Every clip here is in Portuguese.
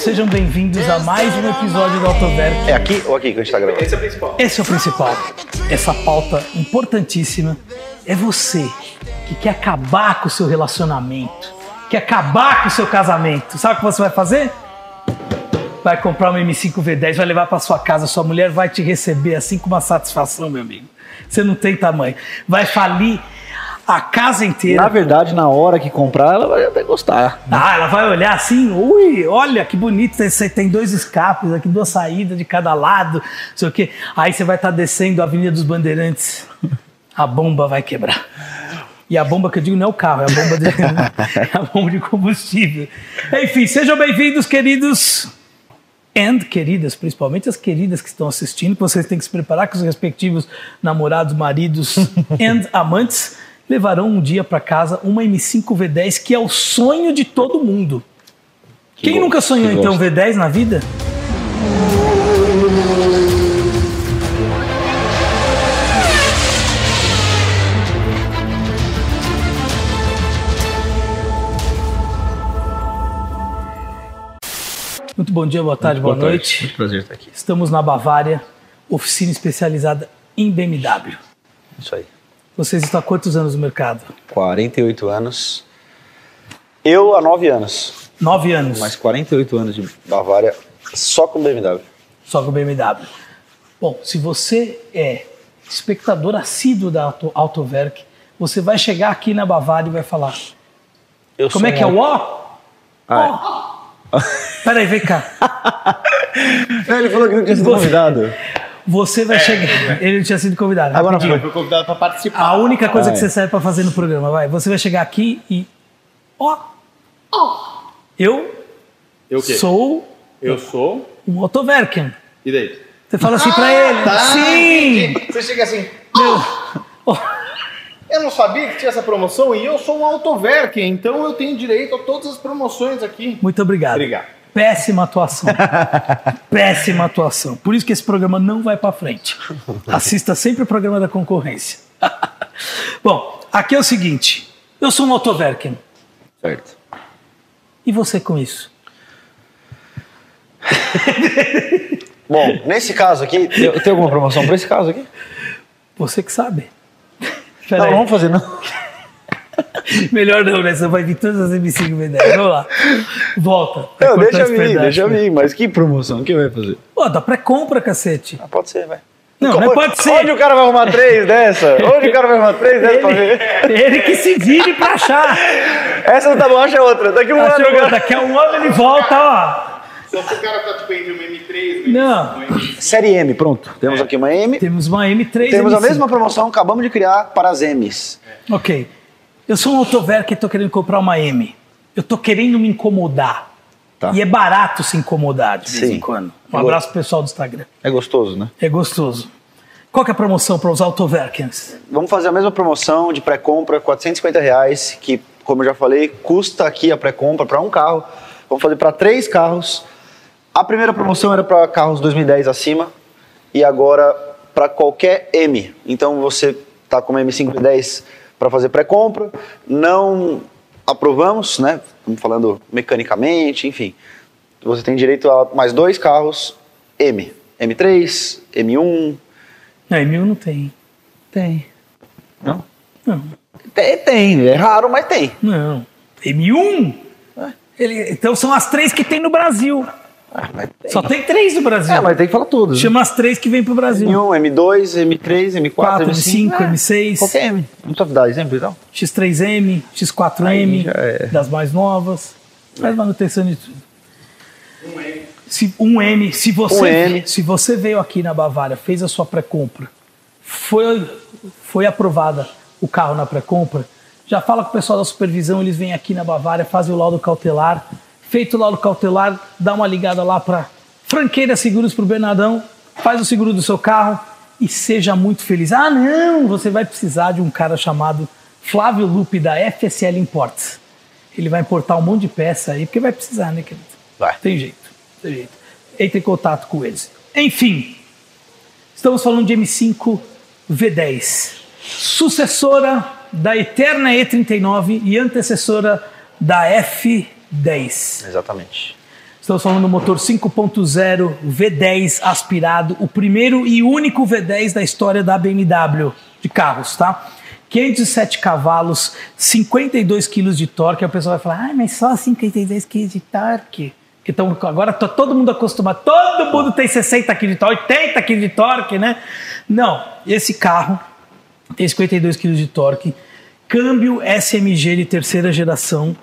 Sejam bem-vindos a mais um episódio do Autoverk. É aqui ou aqui que a gente tá gravando? Esse é o principal. Esse é o principal. Essa pauta importantíssima é você que quer acabar com o seu relacionamento, quer acabar com o seu casamento. Sabe o que você vai fazer? Vai comprar uma M5 V10, vai levar para sua casa, sua mulher vai te receber assim com uma satisfação, meu amigo. Você não tem tamanho. Vai falir a casa inteira. Na verdade, na hora que comprar, ela vai até gostar. Ah, ela vai olhar assim, ui, olha que bonito, você tem dois escapes aqui, duas saídas de cada lado, não sei o quê. Aí você vai estar descendo a Avenida dos Bandeirantes, a bomba vai quebrar. E a bomba que eu digo não é o carro, é a bomba de, é a bomba de combustível. Enfim, sejam bem-vindos, queridos and queridas, principalmente as queridas que estão assistindo, que vocês têm que se preparar com os respectivos namorados, maridos and amantes, levarão um dia para casa uma M5 V10 que é o sonho de todo mundo. Quem go- nunca sonhou que então gosto. V10 na vida? Muito bom dia, boa tarde, boa, noite. Muito prazer estar aqui. Estamos na Bavária, oficina especializada em BMW. Isso aí. Vocês estão há quantos anos no mercado? 48 anos. Eu há 9 anos. Nove anos, Mas 48 anos de Bavária só com BMW. só com BMW. Bom, se você é espectador assíduo da Auto, Autoverk, você vai chegar aqui na Bavária e vai falar: Eu Como é que é o ó? Ah, Ó. Peraí, vem cá. é. Ele falou que não tinha sido convidado. Você vai chegar. Ele não tinha sido convidado. Agora rapidinho. Eu fui convidado para participar. A única coisa Vai. que você serve para fazer no programa, vai. Você vai chegar aqui e. Ó. Ó. Eu Eu o quê? sou Eu sou. um Autoverken. E daí? Você fala assim pra ele. tá, Sim! entendi. Você chega assim. Meu, Eu não sabia que tinha essa promoção e eu sou um Autoverk, então eu tenho direito a todas as promoções aqui. Muito obrigado. Obrigado. Péssima atuação. Péssima atuação. Por isso que esse programa não vai pra frente. Assista sempre o programa da concorrência. Bom, aqui é o seguinte. Eu sou um Autoverken. Certo. E você com isso? Bom, nesse caso aqui, tem, alguma promoção para esse caso aqui? Você que sabe. Não, Pera aí. não vamos fazer não. Melhor não, né? Você vai vir todas as M5 V10. Vamos lá. Volta. Vai Não, deixa vir, deixa vir. Mas que promoção? que vai fazer? Pô, dá pré-compra, cacete. Ah, pode ser, vai. Não, não pode ser. Onde o cara vai arrumar três dessa? Onde o cara vai arrumar três dessa pra ver? Ele, ele que se vire pra achar. Essa não tá bom, acha outra. Daqui um ano Achou, o cara... daqui a um ano ele volta, ó. Só se o cara tá tipo entre uma M3 e Não. Série M, pronto. Temos aqui uma M. Temos uma M3 Temos a M5. mesma promoção, acabamos de criar para as M's. Ok. Eu sou um autover que tô querendo comprar uma M. Eu tô querendo me incomodar. Tá. E é barato se incomodar de vez Sim. em quando. Um abraço pro pessoal do Instagram. É gostoso, né? É gostoso. Qual que é a promoção para os autoverkens? Vamos fazer a mesma promoção de pré-compra, 450 reais, que, como eu já falei, custa aqui a pré-compra para um carro. Vamos fazer para três carros. A primeira promoção era para carros 2010 acima e agora para qualquer M. Então você está com uma M5 V10 para fazer pré-compra, não aprovamos, né? Estamos falando mecanicamente, enfim. Você tem direito a mais dois carros M. M3, M1. Não, M1 não tem. Tem. Não? Não. Tem, tem. É raro, mas tem. Não. M1? Ele, então são as três que tem no Brasil. Ah, tem. Só tem três no Brasil. É, mas tem que falar todos. né? Chama as três que vem pro Brasil. M1, M2, M3, M4, 4, M5. M5, M6, Qualquer M. Não precisa dar exemplo então? X3M, X4M, Aí já é. das mais novas. Faz manutenção de tudo. Se, um M, se você, Um M. se você veio aqui na Bavária, fez a sua pré-compra, foi, foi aprovada o carro na pré-compra, já fala com o pessoal da supervisão, eles vêm aqui na Bavária, fazem o laudo cautelar. Feito o laudo cautelar, dá uma ligada lá para Franqueira Seguros para o Bernardão, faz o seguro do seu carro e seja muito feliz. Ah, não, você vai precisar de um cara chamado Flávio Lupe da FSL Imports. Ele vai importar um monte de peça aí, porque vai precisar, né, querido? Vai. Tem jeito, tem jeito. Entre em contato com eles. Enfim, estamos falando de M5 V10, sucessora da eterna E39 e antecessora da F 2010. Exatamente. Estamos falando do motor 5.0 V10 aspirado, o primeiro e único V10 da história da BMW de carros, tá? 507 cavalos, 52 kg de torque. Aí o pessoal vai falar, ah, mas só 52 kg de torque. Então agora tá todo mundo acostumado, todo mundo tem 60 kg de torque, 80 kg de torque, né? Não, esse carro tem 52 kg de torque, câmbio SMG de terceira geração,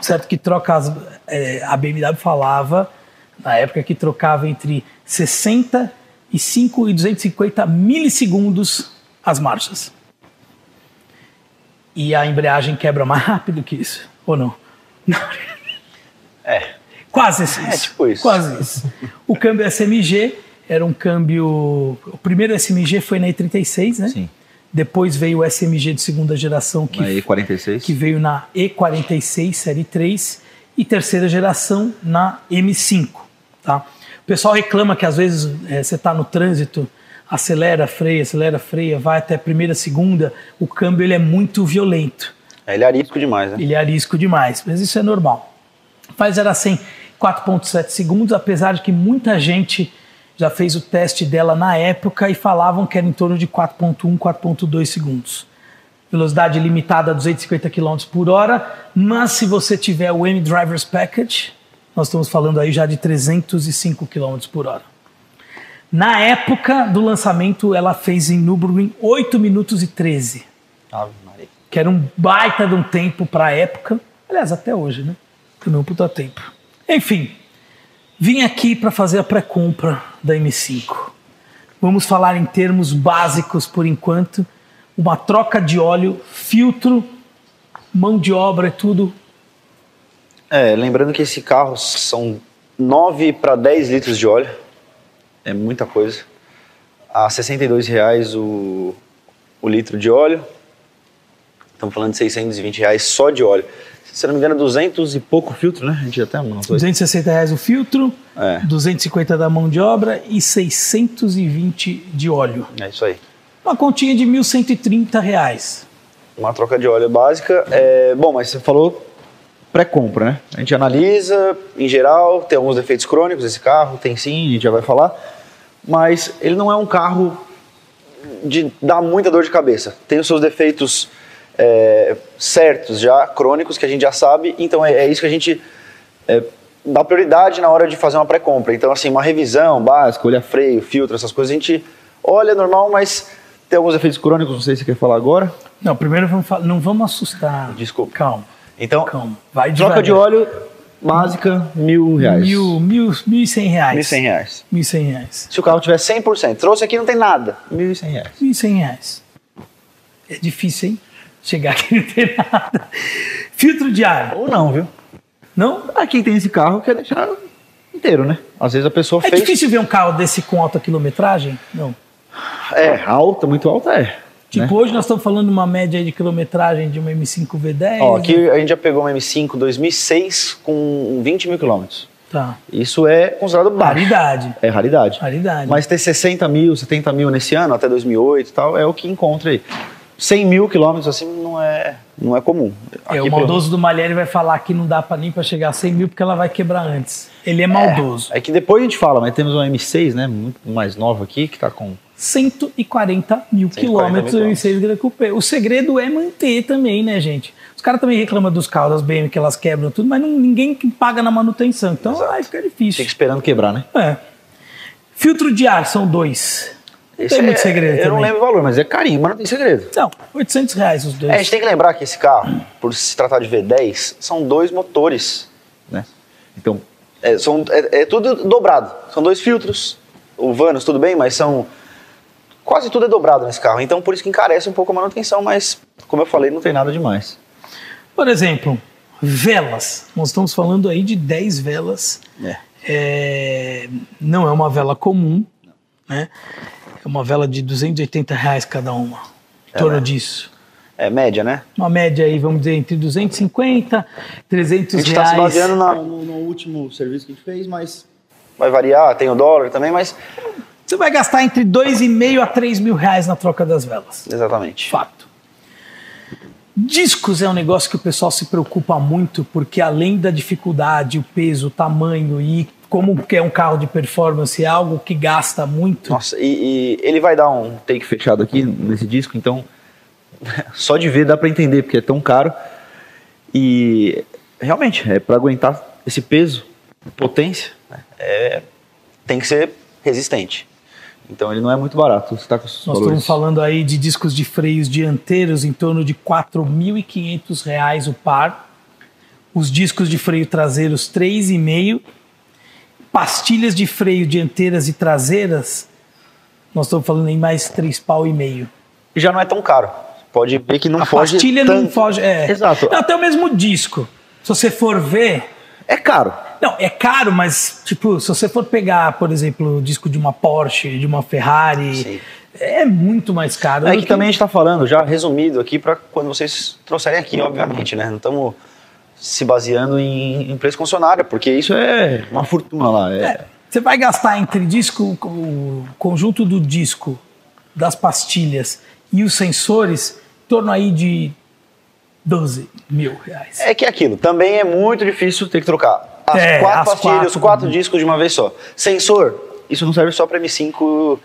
certo? Que troca as, é, a BMW falava na época que trocava entre 65 e 250 milissegundos as marchas. E a embreagem quebra mais rápido que isso, ou não? É. Quase isso. É, tipo isso. Quase isso. O câmbio SMG era um câmbio. O primeiro SMG foi na E36, né? Sim. Depois veio o SMG de segunda geração, que, Na E46. que veio na E46 Série 3 e terceira geração na M5. Tá? O pessoal reclama que às vezes eh, você está no trânsito, acelera, freia, acelera, freia, vai até primeira, segunda, o câmbio ele é muito violento. É, ele é arisco demais, né? Ele é arisco demais, mas isso é normal. Faz era 100 4.7 segundos, apesar de que muita gente já fez o teste dela na época e falavam que era em torno de 4.1, 4.2 segundos. Velocidade limitada a 250 km por hora, mas se você tiver o M Drivers Package, nós estamos falando aí já de 305 km por hora. Na época do lançamento, ela fez em Nürburgring 8 minutos e 13 Ave Maria. que era um baita de um tempo para a época. Aliás, até hoje, né? Também um puta tempo. Enfim, vim aqui para fazer a pré-compra da M5. Vamos falar em termos básicos por enquanto. Uma troca de óleo, filtro, mão de obra, é tudo. É, lembrando que esse carro são 9 para 10 litros de óleo. É muita coisa. A 62 reais o, o litro de óleo. Estamos falando de 620 reais só de óleo. Se não me engano, 200 e pouco filtro, né? A gente até isso. 260 reais o filtro, É. 250 da mão de obra e 620 de óleo. É isso aí. Uma continha de 1.130 reais. Uma troca de óleo básica. É, bom, mas você falou pré-compra, né? A gente analisa, em geral, tem alguns defeitos crônicos esse carro, tem sim, a gente já vai falar. Mas ele não é um carro de dar muita dor de cabeça. Tem os seus defeitos é, certos já, crônicos, que a gente já sabe. Então é, é isso que a gente é, dá prioridade na hora de fazer uma pré-compra. Então, assim, uma revisão básica, olhar freio, filtro, essas coisas, a gente olha normal, mas tem alguns defeitos crônicos, não sei se você quer falar agora. Não, primeiro vamos falar, não vamos assustar. Desculpa. Calma, Então, calma. Vai troca devagar. de óleo básica, mil reais. Mil, mil, mil e cem reais. Mil e cem reais. Mil e cem reais. Se o carro tiver 100%, trouxe aqui não tem nada, mil e cem reais. Mil e cem reais. É difícil, hein? Chegar aqui não tem nada. Filtro de ar. Ou não, viu? Não? Aqui tem esse carro, quer deixar inteiro, né? Às vezes a pessoa É fez... difícil ver um carro desse com alta quilometragem? Não. É, alta, muito alta é. Tipo, né? hoje nós estamos falando de uma média de quilometragem de uma M5 V10. Ó, aqui a gente já pegou uma M5 2006 com 20 mil quilômetros. Tá. Isso é considerado baixo. Raridade. É raridade. Raridade. Mas ter 60 mil, 70 mil nesse ano, até 2008 e tal, é o que encontra aí. 100 mil quilômetros assim não é, não é comum. É, Aqui, o maldoso do Malheri vai falar que não dá pra nem pra chegar a 100 mil porque ela vai quebrar antes. Ele é maldoso. É que depois a gente fala, mas temos uma M6, né? Muito mais nova aqui, que tá com. 140 mil 140 quilômetros mil em 6 Gran Coupé. O segredo é manter também, né, gente? Os caras também reclamam dos carros, das BM, que elas quebram tudo, mas não, ninguém paga na manutenção. Então Exato. vai ficar Fica difícil. esperando quebrar, né? É. Filtro de ar são dois. Não Esse tem muito é- segredo Eu não lembro o valor, mas é carinho, mas não tem segredo. Não, 800 reais os dois. É, a gente tem que lembrar que esse carro, por se tratar de V10, são dois motores, né? Então, é, são, é, é tudo dobrado. São dois filtros. O Vanos, tudo bem, mas são... Quase tudo é dobrado nesse carro. Então, por isso que encarece um pouco a manutenção, mas, como eu falei, não tem nada demais. Por exemplo, velas. Nós estamos falando aí de 10 velas. É. É, não é uma vela comum, né? É uma vela de 280 reais cada uma. Em torno né? disso. É média, né? Uma média aí, vamos dizer, entre 250 300 A gente está reais. se baseando na- No, no último serviço que a gente fez, mas Vai variar, tem o dólar também, mas... Você vai gastar entre 2,5 a 3 mil reais na troca das velas. Exatamente. Fato. Discos é um negócio que o pessoal se preocupa muito, porque além da dificuldade, o peso, o tamanho e como que é um carro de performance, é algo que gasta muito. Nossa, e, e ele vai dar um take fechado aqui nesse disco, então só de ver dá para entender, porque é tão caro. E realmente, é para aguentar esse peso, potência, né, é, tem que ser resistente. Então ele não é muito barato. Você tá com Nós valores. estamos falando aí de discos de freios dianteiros em torno de 4.500 reais o par. Os discos de freio traseiros, R$ 3,5. Pastilhas de freio dianteiras e traseiras, nós estamos falando em mais três pau e meio. E já não é tão caro. Pode ver que não A foge pastilha não tanto. foge. É. Exato. Até o mesmo disco. Se você for ver. É caro. Não, é caro, mas, tipo, se você for pegar, por exemplo, o disco de uma Porsche, de uma Ferrari, Sim. é muito mais caro. É do que também a gente está falando, já resumido aqui, para quando vocês trouxerem aqui, obviamente, né? Não estamos se baseando em, em preço concessionário, porque isso é uma fortuna lá. É, É, você vai gastar entre disco, o conjunto do disco, das pastilhas e os sensores, em torno aí de 12 mil reais. É que é aquilo, também é muito difícil ter que trocar as É, quatro as pastilhas, quatro. os quatro discos de uma vez só. Sensor, isso não serve só para M5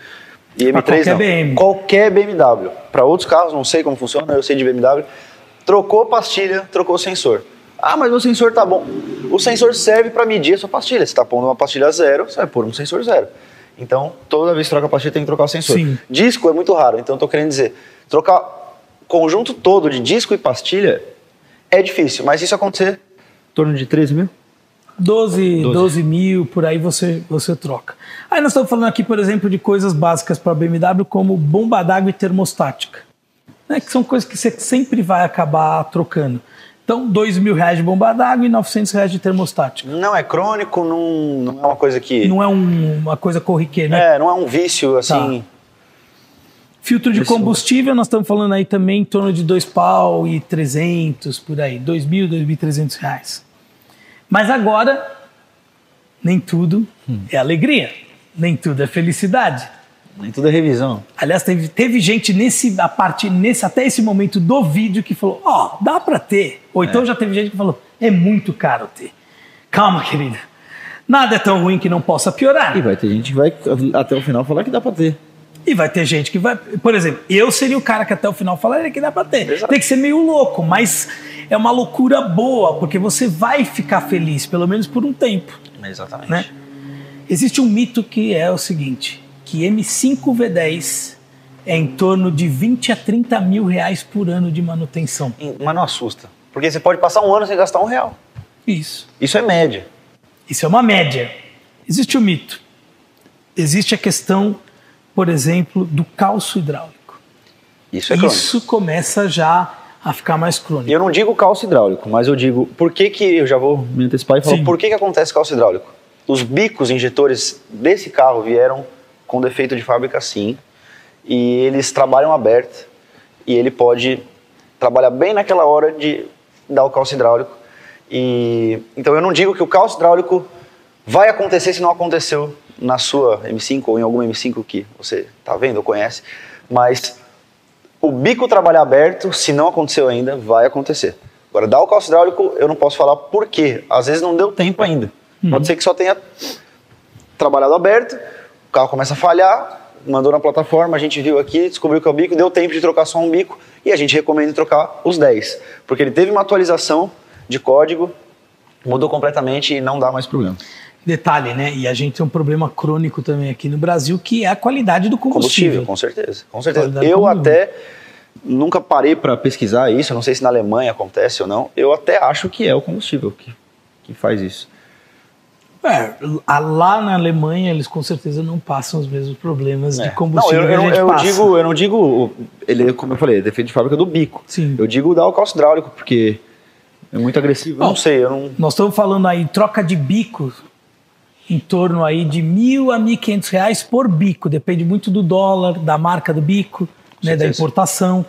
e Pra M3, qualquer não. BM. Qualquer BMW. Para outros carros, não sei como funciona, eu sei de BMW. Trocou pastilha, trocou sensor. Ah, mas o sensor tá bom. O sensor serve para medir a sua pastilha. Você está pondo uma pastilha zero, você vai pôr um sensor zero. Então, toda vez que troca a pastilha, tem que trocar o sensor. Sim. Disco é muito raro, então estou querendo dizer, trocar conjunto todo de disco e pastilha é difícil, mas isso acontecer em torno de 13 mil? 12, 12. 12 mil, por aí você, você troca. Aí nós estamos falando aqui, por exemplo, de coisas básicas para BMW, como bomba d'água e termostática. Né, que são coisas que você sempre vai acabar trocando. Então, 2 mil reais de bomba d'água e 900 reais de termostática. Não é crônico, não, não é uma coisa que. Não é um- uma coisa corriqueira, né? é, não é um vício assim. Filtro de combustível, nós estamos falando aí também em torno de 2 pau e 300, por aí. 2 mil, 2.300 reais. Mas agora, nem tudo é alegria. Nem tudo é felicidade. Nem tudo é revisão. Aliás, teve, teve gente nesse, a partir, nesse, até esse momento do vídeo que falou, ó, dá pra ter. Ou então já teve gente que falou, é muito caro ter. Calma, querida. Nada é tão ruim que não possa piorar. E vai ter gente que vai até o final falar que dá pra ter. E vai ter gente que vai. Por exemplo, eu seria o cara que até o final falaria que dá pra ter. Exato. Tem que ser meio louco, mas é uma loucura boa, porque você vai ficar feliz, pelo menos por um tempo. Exatamente. Né? Existe um mito que é o seguinte: que M5 V10 é em torno de 20 a 30 mil reais por ano de manutenção. Mas não assusta. Porque você pode passar um ano sem gastar um real. Isso. Isso é média. Isso é uma média. Existe o mito. Existe a questão, por exemplo, do calço hidráulico. Isso é crônico. Isso começa já a ficar mais E crônico. eu não digo calço hidráulico, mas eu digo por que que eu já vou me antecipar e falar Sim. por que que acontece calço hidráulico. Os bicos injetores desse carro vieram com defeito de fábrica sim, e eles trabalham aberto e ele pode trabalhar bem naquela hora de dar o calço hidráulico. E então eu não digo que o calço hidráulico vai acontecer se não aconteceu na sua M5 ou em alguma M5 que você está vendo ou conhece, mas o bico trabalhar aberto, se não aconteceu ainda, vai acontecer. Agora, dar o calço hidráulico, eu não posso falar por quê. Às vezes não deu tempo ainda. Pode ser que só tenha trabalhado aberto, carro começa a falhar, mandou na plataforma, a gente viu aqui, descobriu que é o bico, deu tempo de trocar só um bico e a gente recomenda trocar os 10. Porque ele teve uma atualização de código, mudou completamente e não dá mais problema. Detalhe, né? E a gente tem um problema crônico também aqui no Brasil, que é a qualidade do combustível. Combustível, com certeza. Com certeza. Eu até nunca parei para pesquisar isso, não sei se na Alemanha acontece ou não. Eu até acho que é o combustível que, que faz isso. É, a- lá na Alemanha eles com certeza não passam os mesmos problemas de É. combustível não, eu, que a eu, eu passa. digo, eu não digo, ele, como eu falei, é defeito de fábrica do bico. Sim. Eu digo dar o calço hidráulico, porque é muito agressivo. Eu Bom, não sei, eu não. Nós estamos falando aí troca de bico em torno aí de mil a mil quinhentos reais por bico. Depende muito do dólar, da marca do bico, né, da importação.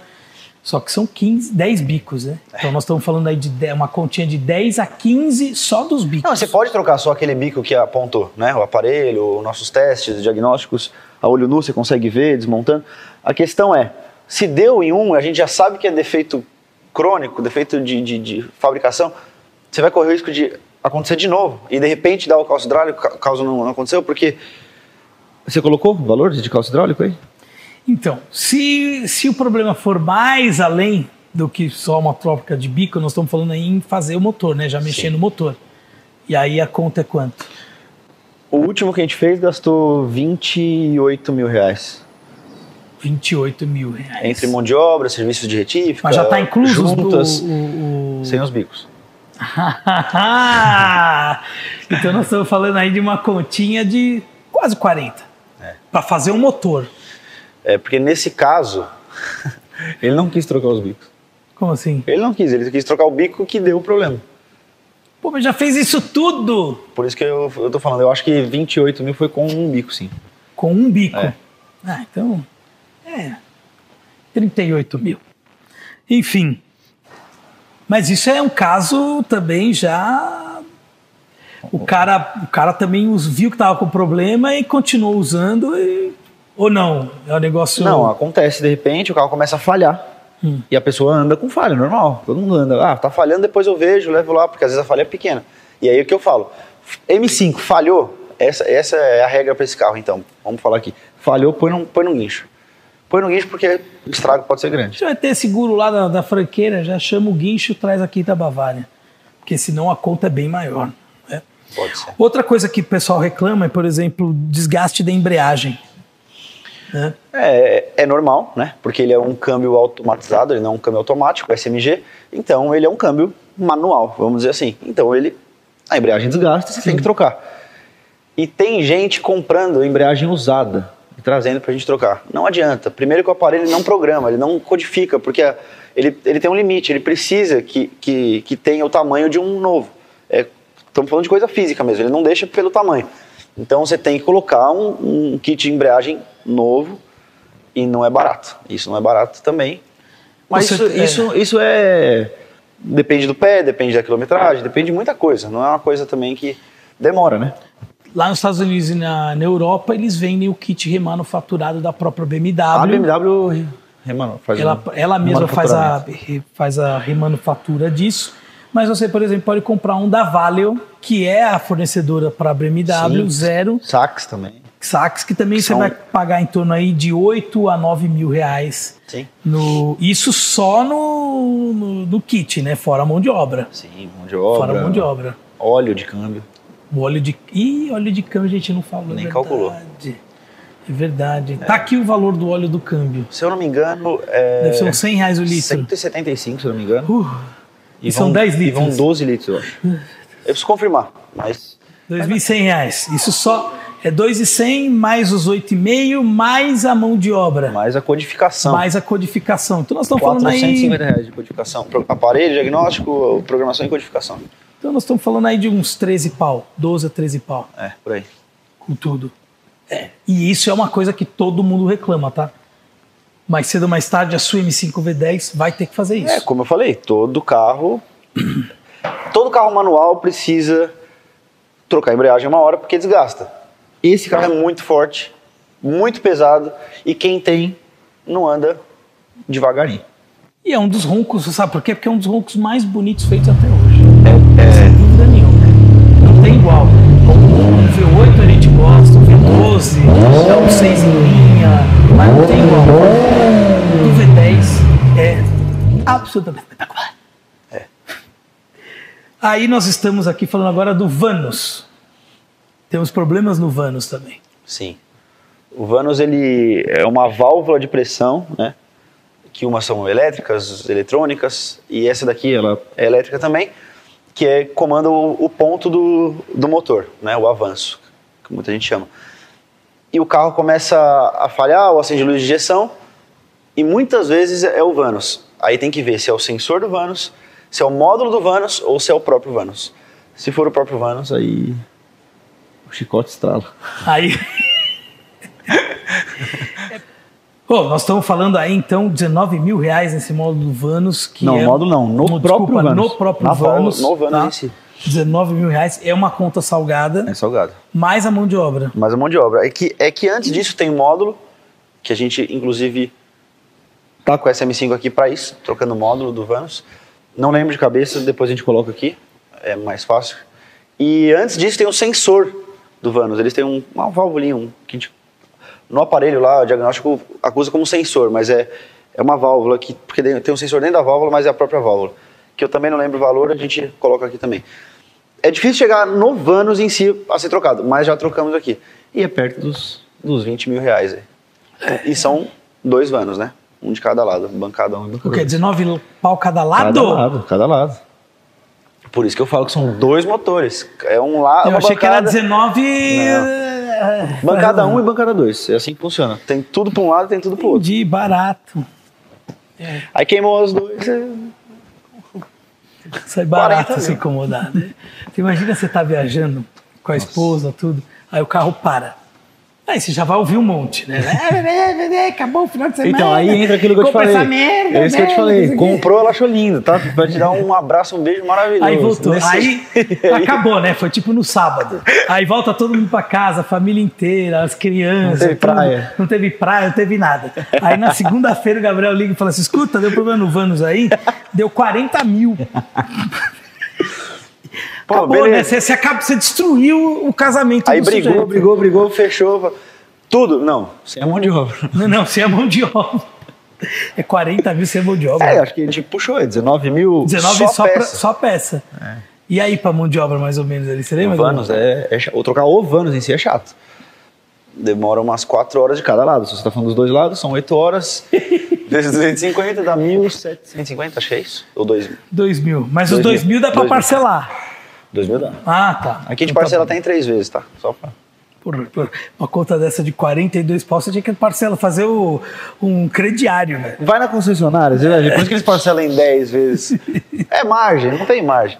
Só que são 15, 10 bicos, né? Então nós estamos falando aí de de- uma continha de 10 a 15 só dos bicos. Não, você pode trocar só aquele bico que apontou, né? O aparelho, os nossos testes, diagnósticos, a olho nu você consegue ver desmontando. A questão é, se deu em um, a gente já sabe que é defeito crônico, defeito de, de, de fabricação, você vai correr o risco de acontecer de novo. E de repente dar o calço hidráulico, ca- causa não, não aconteceu, porque. Você colocou o valor de calço hidráulico aí? Então, se, se o problema for mais além do que só uma troca de bico, nós estamos falando aí em fazer o motor, né? Já mexer no motor. E aí a conta é quanto? O último que a gente fez gastou 28 mil reais. 28 mil reais. Entre mão de obra, serviços de retífica. Mas já está incluso juntas, o, o- sem os bicos. então nós estamos falando aí de uma continha de quase 40. É. Para fazer um motor. É, porque nesse caso, ele não quis trocar os bicos. Como assim? Ele não quis, ele quis trocar o bico que deu o problema. Pô, mas já fez isso tudo Por isso que eu, eu tô falando, eu acho que 28 mil foi com um bico, sim. com um bico. É. Ah, então. É. 38 mil. Enfim. Mas isso é um caso também já. O cara, o cara também viu que estava com problema e continuou usando. E... Ou não? É um negócio. Não, acontece, de repente o carro começa a falhar. Hum. E a pessoa anda com falha, normal. Todo mundo anda. Ah, tá falhando, depois eu vejo, levo lá, porque às vezes a falha é pequena. E aí o que eu falo? M5, falhou? Essa, essa é a regra para esse carro, então. Vamos falar aqui. Falhou, põe no, põe no guincho. Põe no guincho porque o estrago pode ser grande. Você vai ter seguro lá da, da franqueira, já chama o guincho e traz aqui da Bavária. Porque senão a conta é bem maior. né? Pode ser. Outra coisa que o pessoal reclama é, por exemplo, desgaste da embreagem. Né? É, é normal, né? Porque ele é um câmbio automatizado, ele não é um câmbio automático, SMG. Então ele é um câmbio manual, vamos dizer assim. Então ele. A embreagem desgasta, você tem que trocar. E tem gente comprando embreagem usada e trazendo pra gente trocar. Não adianta. Primeiro que o aparelho não programa, ele não codifica, porque a- ele, ele tem um limite, ele precisa que, que, que tenha o tamanho de um novo. É, estamos falando de coisa física mesmo, ele não deixa pelo tamanho. Então você tem que colocar um, um kit de embreagem novo e não é barato. Isso não é barato também. Mas isso, é. isso, isso é. Depende do pé, depende da quilometragem, depende de muita coisa. Não é uma coisa também que demora, né? Lá nos Estados Unidos e na, na Europa, eles vendem o kit remanufaturado da própria BMW. A BMW, mano, faz ela, um ela mesma faz a, faz a remanufatura disso. Mas você, por exemplo, pode comprar um da Valeo, que é a fornecedora para a BMW, Sim. zero Sax também. Saques, que também São- você vai pagar em torno aí de 8 a 9 mil reais. Sim. No, isso só no, no, no kit, né? Fora a mão de obra. Sim, mão de obra. Fora a mão de obra. Óleo de câmbio. O óleo de. Ih, óleo de câmbio a gente não falou. Nem é calculou. verdade. É verdade. Tá aqui o valor do óleo do câmbio. Se eu não me engano, é. Deve ser uns 100 reais o litro. 175, se eu não me engano. Uh, E, e são 10 E vão litros. 12 litros, eu acho. Eu preciso confirmar, mas 2.100 reais. Isso só é 2.100 mais os 8,5 mais a mão de obra. mais a codificação. Mais a codificação. Então nós estamos falando aí. 450 reais de codificação. Aparelho, diagnóstico, programação e codificação. Então nós estamos falando aí de uns 13 pau, 12 a 13 pau, É, por aí. com tudo. É. E isso é uma coisa que todo mundo reclama, tá? Mais cedo ou mais tarde a sua M5 V10 vai ter que fazer isso. É, como eu falei, todo carro. todo carro manual precisa trocar a embreagem uma hora porque desgasta. Esse carro é muito forte, muito pesado e quem tem não anda devagarinho. E é um dos roncos, você sabe por quê? Porque é um dos roncos mais bonitos feitos até hoje. É, Sem dúvida nenhuma. Não tem igual. O V8 a gente gosta, o V12, é um 6 em linha, mas não tem igual. O V10 é absolutamente espetacular. É. Aí nós estamos aqui falando agora do Vanos. Temos problemas no Vanos também. Sim. O Vanos ele é uma válvula de pressão, né? Que umas são elétricas, eletrônicas, e essa daqui ela é elétrica também, que é comanda o, o ponto do, do motor, né? O avanço, que muita gente chama. E o carro começa a falhar, ou acende luz de injeção, e muitas vezes é o Vanos. Aí tem que ver se é o sensor do Vanos, se é o módulo do Vanos ou se é o próprio Vanos. Se for o próprio Vanos, aí o chicote estrala. Aí. Pô, nós estamos falando aí então 19 mil reais nesse módulo do Vanos. Que Não, é, módulo não, no Desculpa, próprio Vanos. No próprio Na Vanos. no Vanos tá? em si. 19 mil reais é uma conta salgada, É salgado. mais a mão de obra. Mas a mão de obra. É que, é que antes disso tem um módulo, que a gente inclusive tá com o SM5 aqui para isso, trocando o módulo do Vanos. Não lembro de cabeça, depois a gente coloca aqui, é mais fácil. E antes disso tem um sensor do Vanos, eles têm um, uma válvulinha, um, que a gente, no aparelho lá, o diagnóstico acusa como sensor, mas é, é uma válvula, que, porque tem um sensor dentro da válvula, mas é a própria válvula. Que eu também não lembro o valor, a gente coloca aqui também. É difícil chegar no Vanos em si a ser trocado, mas já trocamos aqui. E é perto dos, dos 20 mil reais aí. E são dois Vanos, né? Um de cada lado, bancada um O bancada quê? 19 pau cada lado? Cada lado, cada lado. Por isso que eu falo que são dois motores. É um lá, Eu achei que era bancada, 19. Não. eh, bancada 1 um e bancada 2. É assim que funciona. Tem tudo para um lado e tem tudo para outro. Entendi, barato. Aí queimou os dois. é- Sai barato 40 se incomodar, né? Você imagina você tá viajando com a esposa, tudo, aí o carro para. Aí você já vai ouvir um monte, né? É, Acabou o final de semana. Então, aí entra aquilo que eu te falei. essa merda, é isso que eu te merda, falei. Comprou, ela achou lindo, tá? Vai te dar um abraço, um beijo maravilhoso. Aí voltou. Nesse- Aí acabou, né? Foi tipo no sábado. Aí volta todo mundo pra casa, a família inteira, as crianças. Não teve tudo. praia. Não teve praia, não teve nada. Aí na segunda-feira o Gabriel liga e fala assim: escuta, deu problema no Vanos aí, deu 40 mil. Pô, Acabou, né? beleza. né? Você, você, acaba, você destruiu o casamento Aí brigou, sujeito. brigou, brigou, fechou. Tudo. Não. Você é mão de obra. Não, não, você é mão de obra. É 40 mil sem é mão de obra. É, acho que a gente puxou, é 19 mil 19 só, só peça. Pra, só peça. É. E aí pra mão de obra, mais ou menos, ali, você lembra? Vanos, é, é, ou trocar o vanos em si é chato. Demora umas 4 horas de cada lado. Se você tá falando dos dois lados, são 8 horas. Desses 250 dá 1.750, achei é isso? Ou 2.000? 2.000. Mas 2 os 2.000 dá pra 2 parcelar. Mil. 2000 dólares. Ah, tá. Aqui de então tá parcela tá, em três vezes, tá? Só pra... Uma conta dessa de 42 pau, você tinha que parcela, fazer o, um crediário, né? Vai na concessionária, depois que eles parcelam em 10 vezes. é margem, não tem margem.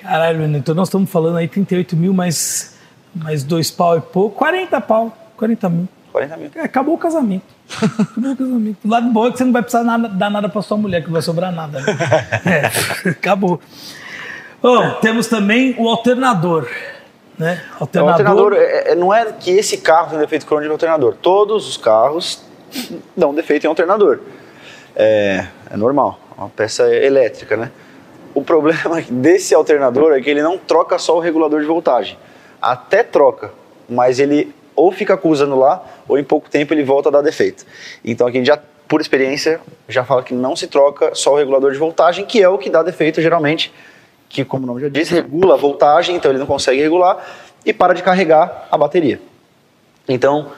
Caralho, mano, então nós estamos falando aí 38 mil, mais, mais dois pau e pouco, 40 pau, 40 mil. 40 mil. É, acabou o casamento. Acabou o casamento. O lado bom é que você não vai precisar nada, dar nada pra sua mulher, que não vai sobrar nada. Né? É, acabou. Bom, temos também o alternador. Né? O alternador, é- é- não é que esse carro tem defeito crônico de alternador. Todos os carros dão defeito em alternador. É, é normal, é uma peça elétrica, né? O problema desse alternador é que ele não troca só o regulador de voltagem. Até troca, mas ele ou fica usando lá, ou em pouco tempo ele volta a dar defeito. Então aqui a gente já, por experiência, já fala que não se troca só o regulador de voltagem, que é o que dá defeito geralmente, que como o nome já diz, regula a voltagem, então ele não consegue regular e para de carregar a bateria. Então,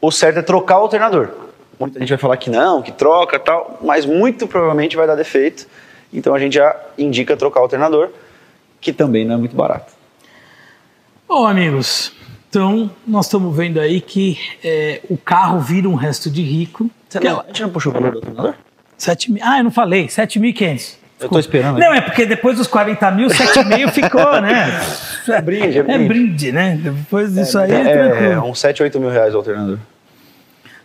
o certo é trocar o alternador. Muita gente vai falar que não, que troca tal, mas muito provavelmente vai dar defeito. Então a gente já indica trocar o alternador, que também não é muito barato. Bom, amigos, então nós estamos vendo aí que é, o carro vira um resto de rico. Que é a gente não puxou o valor do alternador? 7 mil. Ah, eu não falei, 7.500. Eu tô esperando. Não, é porque depois dos 40 mil, 7,5 ficou, né? É brinde, é É brinde. brinde, né? Depois disso aí é, É, é tranquilo. uns 7, 8 mil reais o alternador.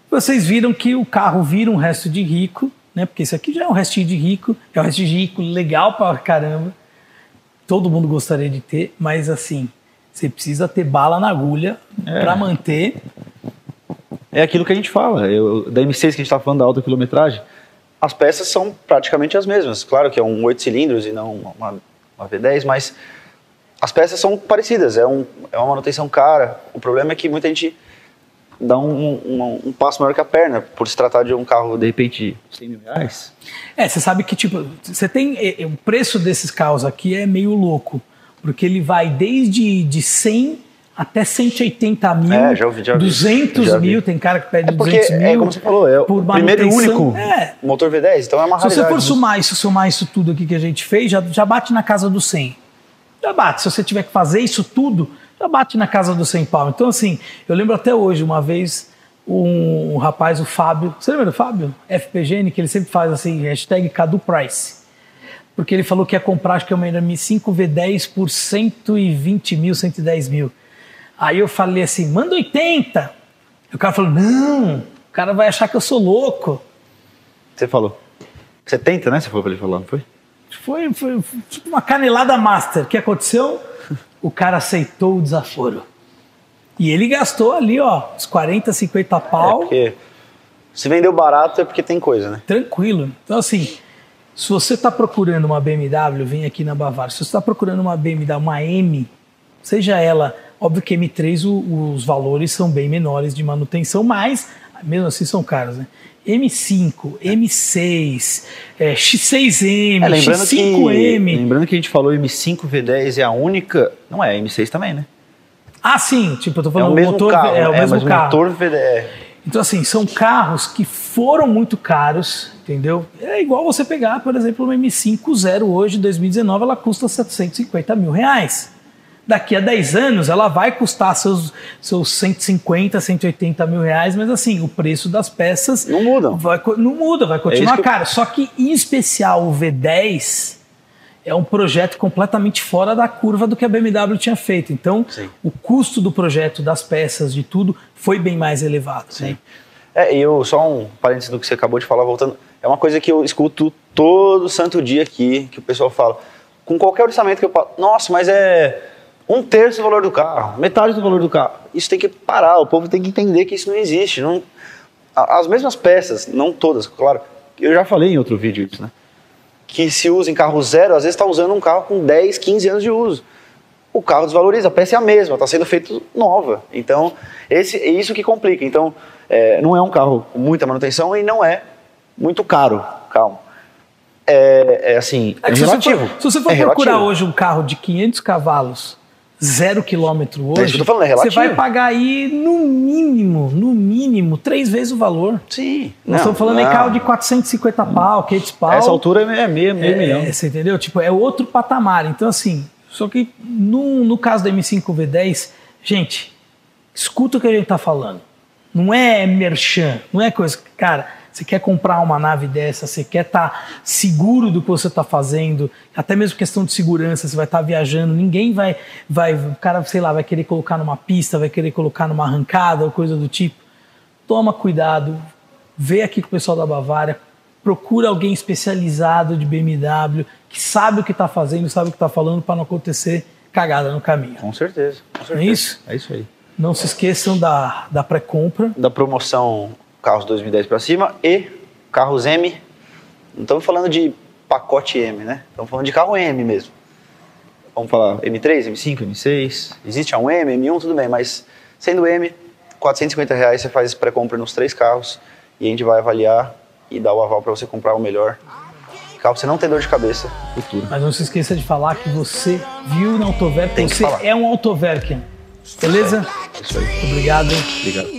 Vocês viram que o carro vira um resto de rico, né? Porque isso aqui já é um restinho de rico, é um restinho de rico legal pra caramba. Todo mundo gostaria de ter, mas assim, você precisa ter bala na agulha É. pra manter. É aquilo que a gente fala, eu, da M6 que a gente está falando da alta quilometragem, as peças são praticamente as mesmas. Claro que é um 8 cilindros e não uma, uma V10, mas as peças são parecidas, é, um, é uma manutenção cara. O problema é que muita gente dá um, um, um passo maior que a perna, por se tratar de um carro, de repente, de 100 mil reais. É, você sabe que, tipo, você tem. eh, eh, O preço desses carros aqui é meio louco, porque ele vai desde de 100 até 180 mil, É, já ouvi, já vi. 200 Já mil, tem cara que pede É porque, 200 mil. é como você falou, é o primeiro e único É, motor V10, então é uma se você raridade. for somar isso, somar isso tudo aqui que a gente fez, já, já bate na casa do 100. Já bate. Se você tiver que fazer isso tudo, já bate na casa do 100 pau. Então, assim, eu lembro até hoje, uma vez, um, um rapaz, o Fábio, você lembra do Fábio? FPGN, que ele sempre faz assim, hashtag Cadu Price. Porque ele falou que ia comprar, acho que é uma M5 V10 por 120 mil, 110 mil. Aí eu falei assim, manda 80. E o cara falou, não, o cara vai achar que eu sou louco. Você falou. 70, né? Você falou pra ele falar, não foi? Foi, foi, foi tipo uma canelada master. O que aconteceu? O cara aceitou o desaforo. E ele gastou ali, ó, uns 40, 50 É, pau. porque Se vendeu barato é porque tem coisa, né? Tranquilo. Então, assim, se você está procurando uma BMW, vem aqui na Bavária. Se você está procurando uma BMW, uma M, seja ela, óbvio que M3 o, os valores são bem menores de manutenção, mas mesmo assim são caros, né? M5, M6, é, X6M, É, lembrando, X5M. que, lembrando que a gente falou M5 V10 é a única. Não é, M6 também, né? Ah, sim, tipo, eu tô É falando o mesmo motor, carro, é o mesmo mas carro. motor VDE. Então, assim, são carros que foram muito caros, entendeu? É igual você pegar, por exemplo, uma M5 Zero hoje, 2019, ela custa 750 mil reais. Daqui a 10 anos, ela vai custar seus, seus 150, 180 mil reais, mas assim, o preço das peças Não mudam. vai, não muda, vai É continuar que eu- caro. Só que, em especial, o V10 é um projeto completamente fora da curva do que a BMW tinha feito. Então, Sim. o custo do projeto, das peças, de tudo, foi bem mais elevado. né? É, e eu, só um parênteses do que você acabou de falar, voltando. É uma coisa que eu escuto todo santo dia aqui, que o pessoal fala. Com qualquer orçamento que eu falo, nossa, mas é um terço do valor do carro, metade do valor do carro. Isso tem que parar, o povo tem que entender que isso não existe. Não, as mesmas peças, não todas, claro. Eu já falei em outro vídeo isso, né? Que se usa em carro zero, às vezes está usando um carro com 10, 15 anos de uso o carro desvaloriza, a peça é a mesma, está sendo feito nova. Então, esse, é isso que complica. Então, é, não é um carro com muita manutenção e não é muito caro. Calma. É, é assim, É é, que se, relativo. Você for, se você for procurar relativo. hoje um carro de 500 cavalos, zero quilômetro hoje, É isso que eu tô falando, é você vai pagar aí no mínimo, no mínimo, três vezes o valor. Sim. Nós não, estamos falando em não. carro de 450 pau, 500 pau. Essa altura é meio, meio É, milhão. Você entendeu? Tipo, é outro patamar. Então, assim, só que no, no caso da M5 V10, gente, escuta o que a gente tá falando. Não é merchan, não é coisa. Cara, você quer comprar uma nave dessa, você quer estar seguro do que você está fazendo, até mesmo questão de segurança, você vai estar viajando, ninguém vai, vai, o cara, sei lá, vai querer colocar numa pista, vai querer colocar numa arrancada ou coisa do tipo. Toma cuidado, vê aqui com o pessoal da Bavária, procura alguém especializado de BMW que sabe o que está fazendo, sabe o que está falando para não acontecer cagada no caminho. Com certeza. Com É certeza. isso? É isso aí. Não se esqueçam da, da pré-compra. Da promoção carros 2010 para cima e carros M. Não estamos falando de pacote M, né? Estamos falando de carro M mesmo. Vamos falar M3, M5, M6. Existe um M, M1, tudo bem, mas sendo M, 450 reais você faz pré-compra nos três carros e a gente vai avaliar e dar o aval para você comprar o melhor carro pra você não ter dor de cabeça futuro. Mas não se esqueça de falar que você viu na Autoverk, Tem você falar. é um Autoverkian. Beleza? É isso aí. Obrigado. Obrigado.